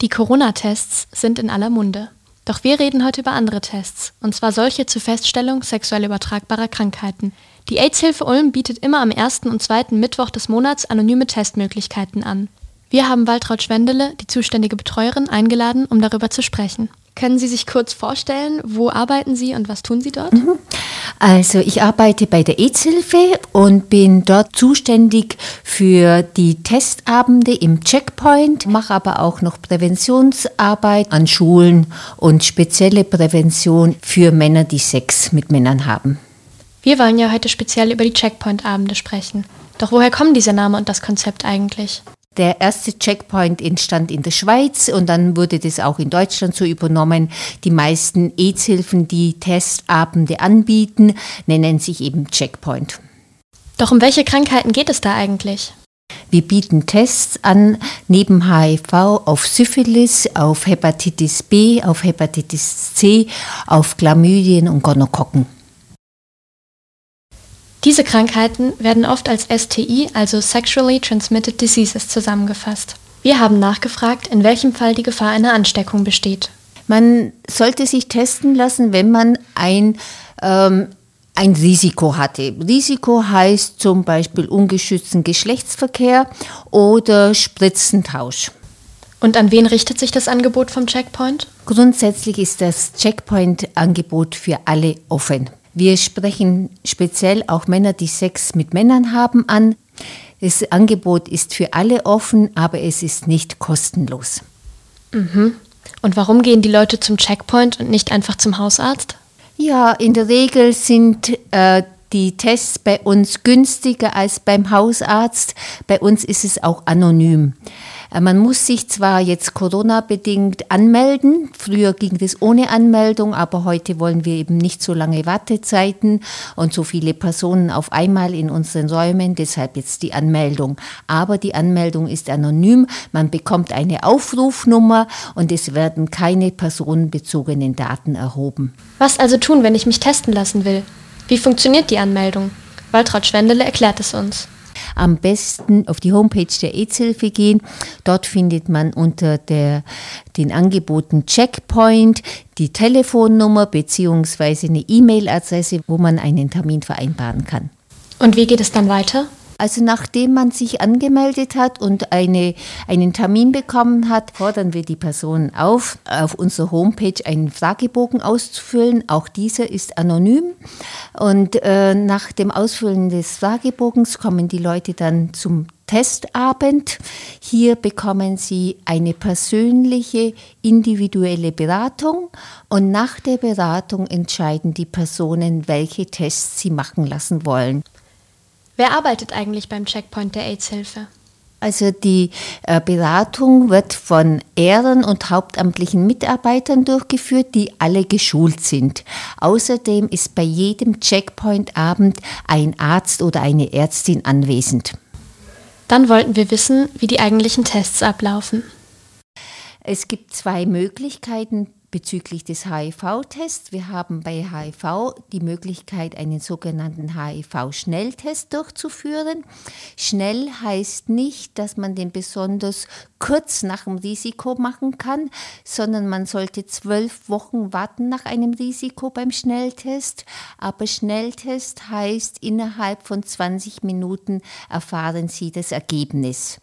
Die Corona-Tests sind in aller Munde. Doch wir reden heute über andere Tests, und zwar solche zur Feststellung sexuell übertragbarer Krankheiten. Die AIDS-Hilfe Ulm bietet immer am ersten und zweiten Mittwoch des Monats anonyme Testmöglichkeiten an. Wir haben Waltraud Schwendele, die zuständige Betreuerin, eingeladen, um darüber zu sprechen. Können Sie sich kurz vorstellen, wo arbeiten Sie und was tun Sie dort? Mhm. Also ich arbeite bei der AIDS-Hilfe und bin dort zuständig für die Testabende im Checkpoint, mache aber auch noch Präventionsarbeit an Schulen und spezielle Prävention für Männer, die Sex mit Männern haben. Wir wollen ja heute speziell über die Checkpoint-Abende sprechen. Doch woher kommen dieser Name und das Konzept eigentlich? Der erste Checkpoint entstand in der Schweiz und dann wurde das auch in Deutschland so übernommen. Die meisten AIDS-Hilfen, die Testabende anbieten, nennen sich eben Checkpoint. Doch um welche Krankheiten geht es da eigentlich? Wir bieten Tests an, neben HIV auf Syphilis, auf Hepatitis B, auf Hepatitis C, auf Chlamydien und Gonokokken. Diese Krankheiten werden oft als STI, also Sexually Transmitted Diseases, zusammengefasst. Wir haben nachgefragt, in welchem Fall die Gefahr einer Ansteckung besteht. Man sollte sich testen lassen, wenn man ein, ähm, ein Risiko hatte. Risiko heißt zum Beispiel ungeschützten Geschlechtsverkehr oder Spritzentausch. Und an wen richtet sich das Angebot vom Checkpoint? Grundsätzlich ist das Checkpoint-Angebot für alle offen. Wir sprechen speziell auch Männer, die Sex mit Männern haben, an. Das Angebot ist für alle offen, aber es ist nicht kostenlos. Mhm. Und warum gehen die Leute zum Checkpoint und nicht einfach zum Hausarzt? Ja, in der Regel sind äh, die Tests bei uns günstiger als beim Hausarzt. Bei uns ist es auch anonym. Äh, man muss sich zwar jetzt Corona-bedingt anmelden, früher ging das ohne Anmeldung, aber heute wollen wir eben nicht so lange Wartezeiten und so viele Personen auf einmal in unseren Räumen, deshalb jetzt die Anmeldung. Aber die Anmeldung ist anonym, man bekommt eine Aufrufnummer und es werden keine personenbezogenen Daten erhoben. Was also tun, wenn ich mich testen lassen will? Wie funktioniert die Anmeldung? Waltraud Schwendele erklärt es uns am besten auf die Homepage der AIDS-Hilfe gehen. Dort findet man unter der, den Angeboten Checkpoint die Telefonnummer bzw. eine E-Mail-Adresse, wo man einen Termin vereinbaren kann. Und wie geht es dann weiter? Also nachdem man sich angemeldet hat und eine, einen Termin bekommen hat, fordern wir die Person auf, auf unserer Homepage einen Fragebogen auszufüllen. Auch dieser ist anonym. Und äh, nach dem Ausfüllen des Fragebogens kommen die Leute dann zum Testabend. Hier bekommen Sie eine persönliche, individuelle Beratung und nach der Beratung entscheiden die Personen, welche Tests sie machen lassen wollen. Wer arbeitet eigentlich beim Checkpoint der AIDS-Hilfe? Also die äh, Beratung wird von Ehren- und hauptamtlichen Mitarbeitern durchgeführt, die alle geschult sind. Außerdem ist bei jedem Checkpoint-Abend ein Arzt oder eine Ärztin anwesend. Dann wollten wir wissen, wie die eigentlichen Tests ablaufen. Es gibt zwei Möglichkeiten bezüglich des HIV-Tests. Wir haben bei HIV die Möglichkeit, einen sogenannten HIV-Schnelltest durchzuführen. Schnell heißt nicht, dass man den besonders kurz nach dem Risiko machen kann, sondern man sollte zwölf Wochen warten nach einem Risiko beim Schnelltest. Aber Schnelltest heißt, innerhalb von 20 Minuten erfahren Sie das Ergebnis.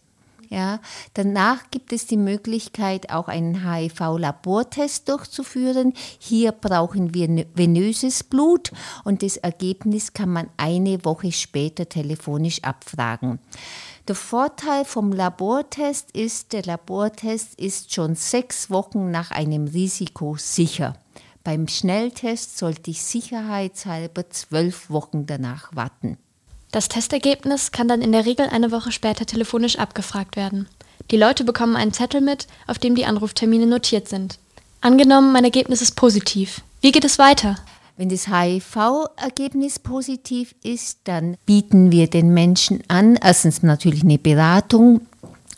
Ja, danach gibt es die Möglichkeit, auch einen HIV-Labortest durchzuführen. Hier brauchen wir venöses Blut und das Ergebnis kann man eine Woche später telefonisch abfragen. Der Vorteil vom Labortest ist, der Labortest ist schon sechs Wochen nach einem Risiko sicher. Beim Schnelltest sollte ich sicherheitshalber zwölf Wochen danach warten. Das Testergebnis kann dann in der Regel eine Woche später telefonisch abgefragt werden. Die Leute bekommen einen Zettel mit, auf dem die Anruftermine notiert sind. Angenommen, mein Ergebnis ist positiv. Wie geht es weiter? Wenn das HIV-Ergebnis positiv ist, dann bieten wir den Menschen an, erstens natürlich eine Beratung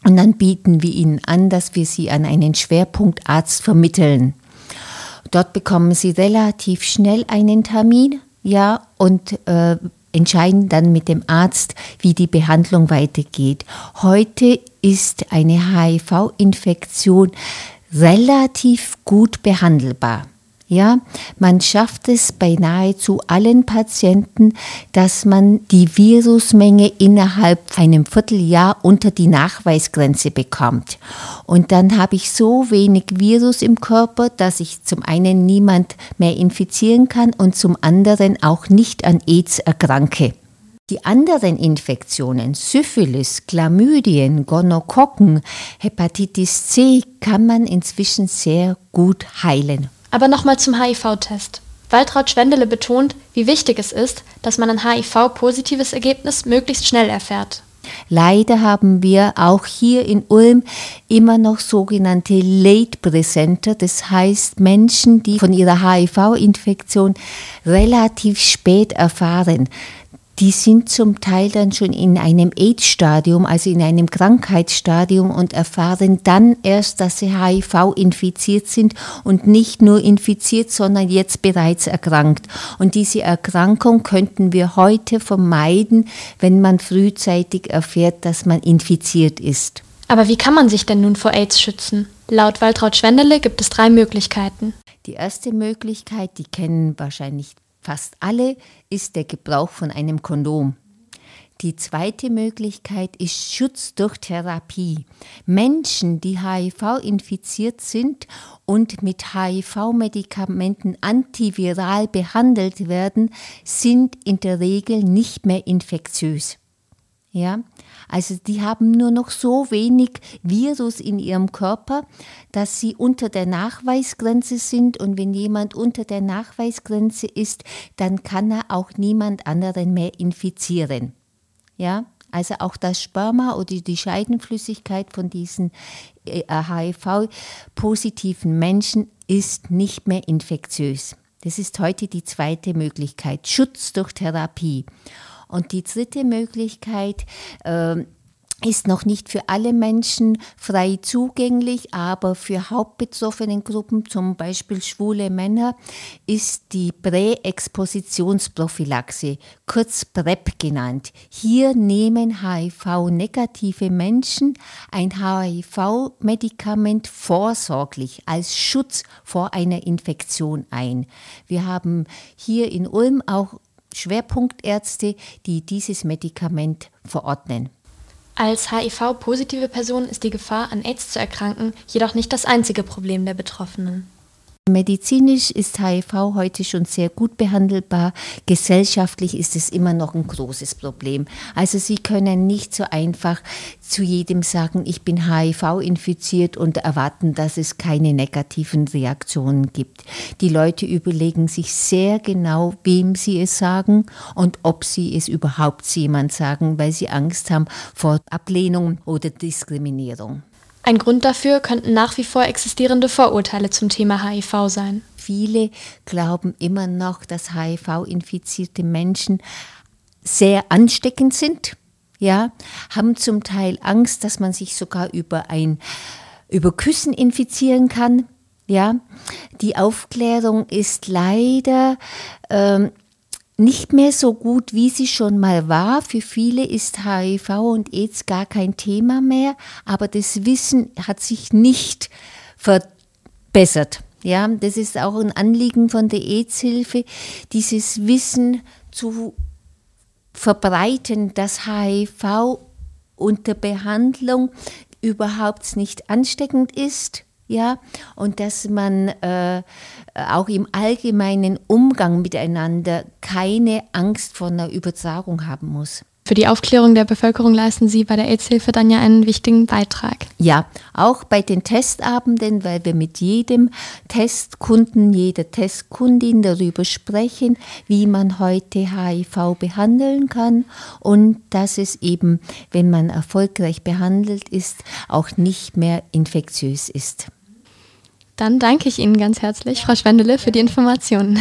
und dann bieten wir ihnen an, dass wir sie an einen Schwerpunktarzt vermitteln. Dort bekommen sie relativ schnell einen Termin, ja, und äh, entscheiden dann mit dem Arzt, wie die Behandlung weitergeht. Heute ist eine HIV-Infektion relativ gut behandelbar. Ja, man schafft es bei nahezu allen Patienten, dass man die Virusmenge innerhalb einem Vierteljahr unter die Nachweisgrenze bekommt. Und dann habe ich so wenig Virus im Körper, dass ich zum einen niemand mehr infizieren kann und zum anderen auch nicht an AIDS erkranke. Die anderen Infektionen, Syphilis, Chlamydien, Gonokokken, Hepatitis C, kann man inzwischen sehr gut heilen. Aber nochmal zum HIV-Test. Waltraud Schwendele betont, wie wichtig es ist, dass man ein HIV-positives Ergebnis möglichst schnell erfährt. Leider haben wir auch hier in Ulm immer noch sogenannte Late Presenter, das heißt Menschen, die von ihrer HIV-Infektion relativ spät erfahren die sind zum Teil dann schon in einem AIDS-Stadium, also in einem Krankheitsstadium und erfahren dann erst, dass sie HIV infiziert sind und nicht nur infiziert, sondern jetzt bereits erkrankt. Und diese Erkrankung könnten wir heute vermeiden, wenn man frühzeitig erfährt, dass man infiziert ist. Aber wie kann man sich denn nun vor AIDS schützen? Laut Waltraud Schwendele gibt es drei Möglichkeiten. Die erste Möglichkeit, die kennen wahrscheinlich fast alle, ist der Gebrauch von einem Kondom. Die zweite Möglichkeit ist Schutz durch Therapie. Menschen, die HIV infiziert sind und mit HIV-Medikamenten antiviral behandelt werden, sind in der Regel nicht mehr infektiös. Ja, also die haben nur noch so wenig Virus in ihrem Körper, dass sie unter der Nachweisgrenze sind und wenn jemand unter der Nachweisgrenze ist, dann kann er auch niemand anderen mehr infizieren. Ja, also auch das Sperma oder die Scheidenflüssigkeit von diesen HIV-positiven äh, Menschen ist nicht mehr infektiös. Das ist heute die zweite Möglichkeit, Schutz durch Therapie. Und die dritte Möglichkeit, äh, ist noch nicht für alle Menschen frei zugänglich, aber für hauptbetroffenen Gruppen, zum Beispiel schwule Männer, ist die Präexpositionsprophylaxe, kurz PrEP genannt. Hier nehmen HIV-negative Menschen ein HIV-Medikament vorsorglich als Schutz vor einer Infektion ein. Wir haben hier in Ulm auch Schwerpunktärzte, die dieses Medikament verordnen. Als HIV-positive Person ist die Gefahr, an AIDS zu erkranken, jedoch nicht das einzige Problem der Betroffenen. Medizinisch ist HIV heute schon sehr gut behandelbar. Gesellschaftlich ist es immer noch ein großes Problem. Also Sie können nicht so einfach zu jedem sagen, ich bin HIV infiziert und erwarten, dass es keine negativen Reaktionen gibt. Die Leute überlegen sich sehr genau, wem sie es sagen und ob sie es überhaupt jemand sagen, weil sie Angst haben vor Ablehnung oder Diskriminierung. Ein Grund dafür könnten nach wie vor existierende Vorurteile zum Thema HIV sein. Viele glauben immer noch, dass HIV-infizierte Menschen sehr ansteckend sind, ja, haben zum Teil Angst, dass man sich sogar über ein über Küssen infizieren kann. Ja, die Aufklärung ist leider ähm, nicht mehr so gut, wie sie schon mal war. Für viele ist HIV und AIDS gar kein Thema mehr, aber das Wissen hat sich nicht verbessert. Ja, das ist auch ein Anliegen von der AIDS-Hilfe, dieses Wissen zu verbreiten, dass HIV unter Behandlung überhaupt nicht ansteckend ist ja, und dass man äh, auch im allgemeinen Umgang miteinander keine Angst vor einer Übertragung haben muss. Für die Aufklärung der Bevölkerung leisten Sie bei der AIDS-Hilfe dann ja einen wichtigen Beitrag. Ja, auch bei den Testabenden, weil wir mit jedem Testkunden, jeder Testkundin darüber sprechen, wie man heute HIV behandeln kann und dass es eben, wenn man erfolgreich behandelt ist, auch nicht mehr infektiös ist. Dann danke ich Ihnen ganz herzlich, Frau Schwendele, für die Informationen.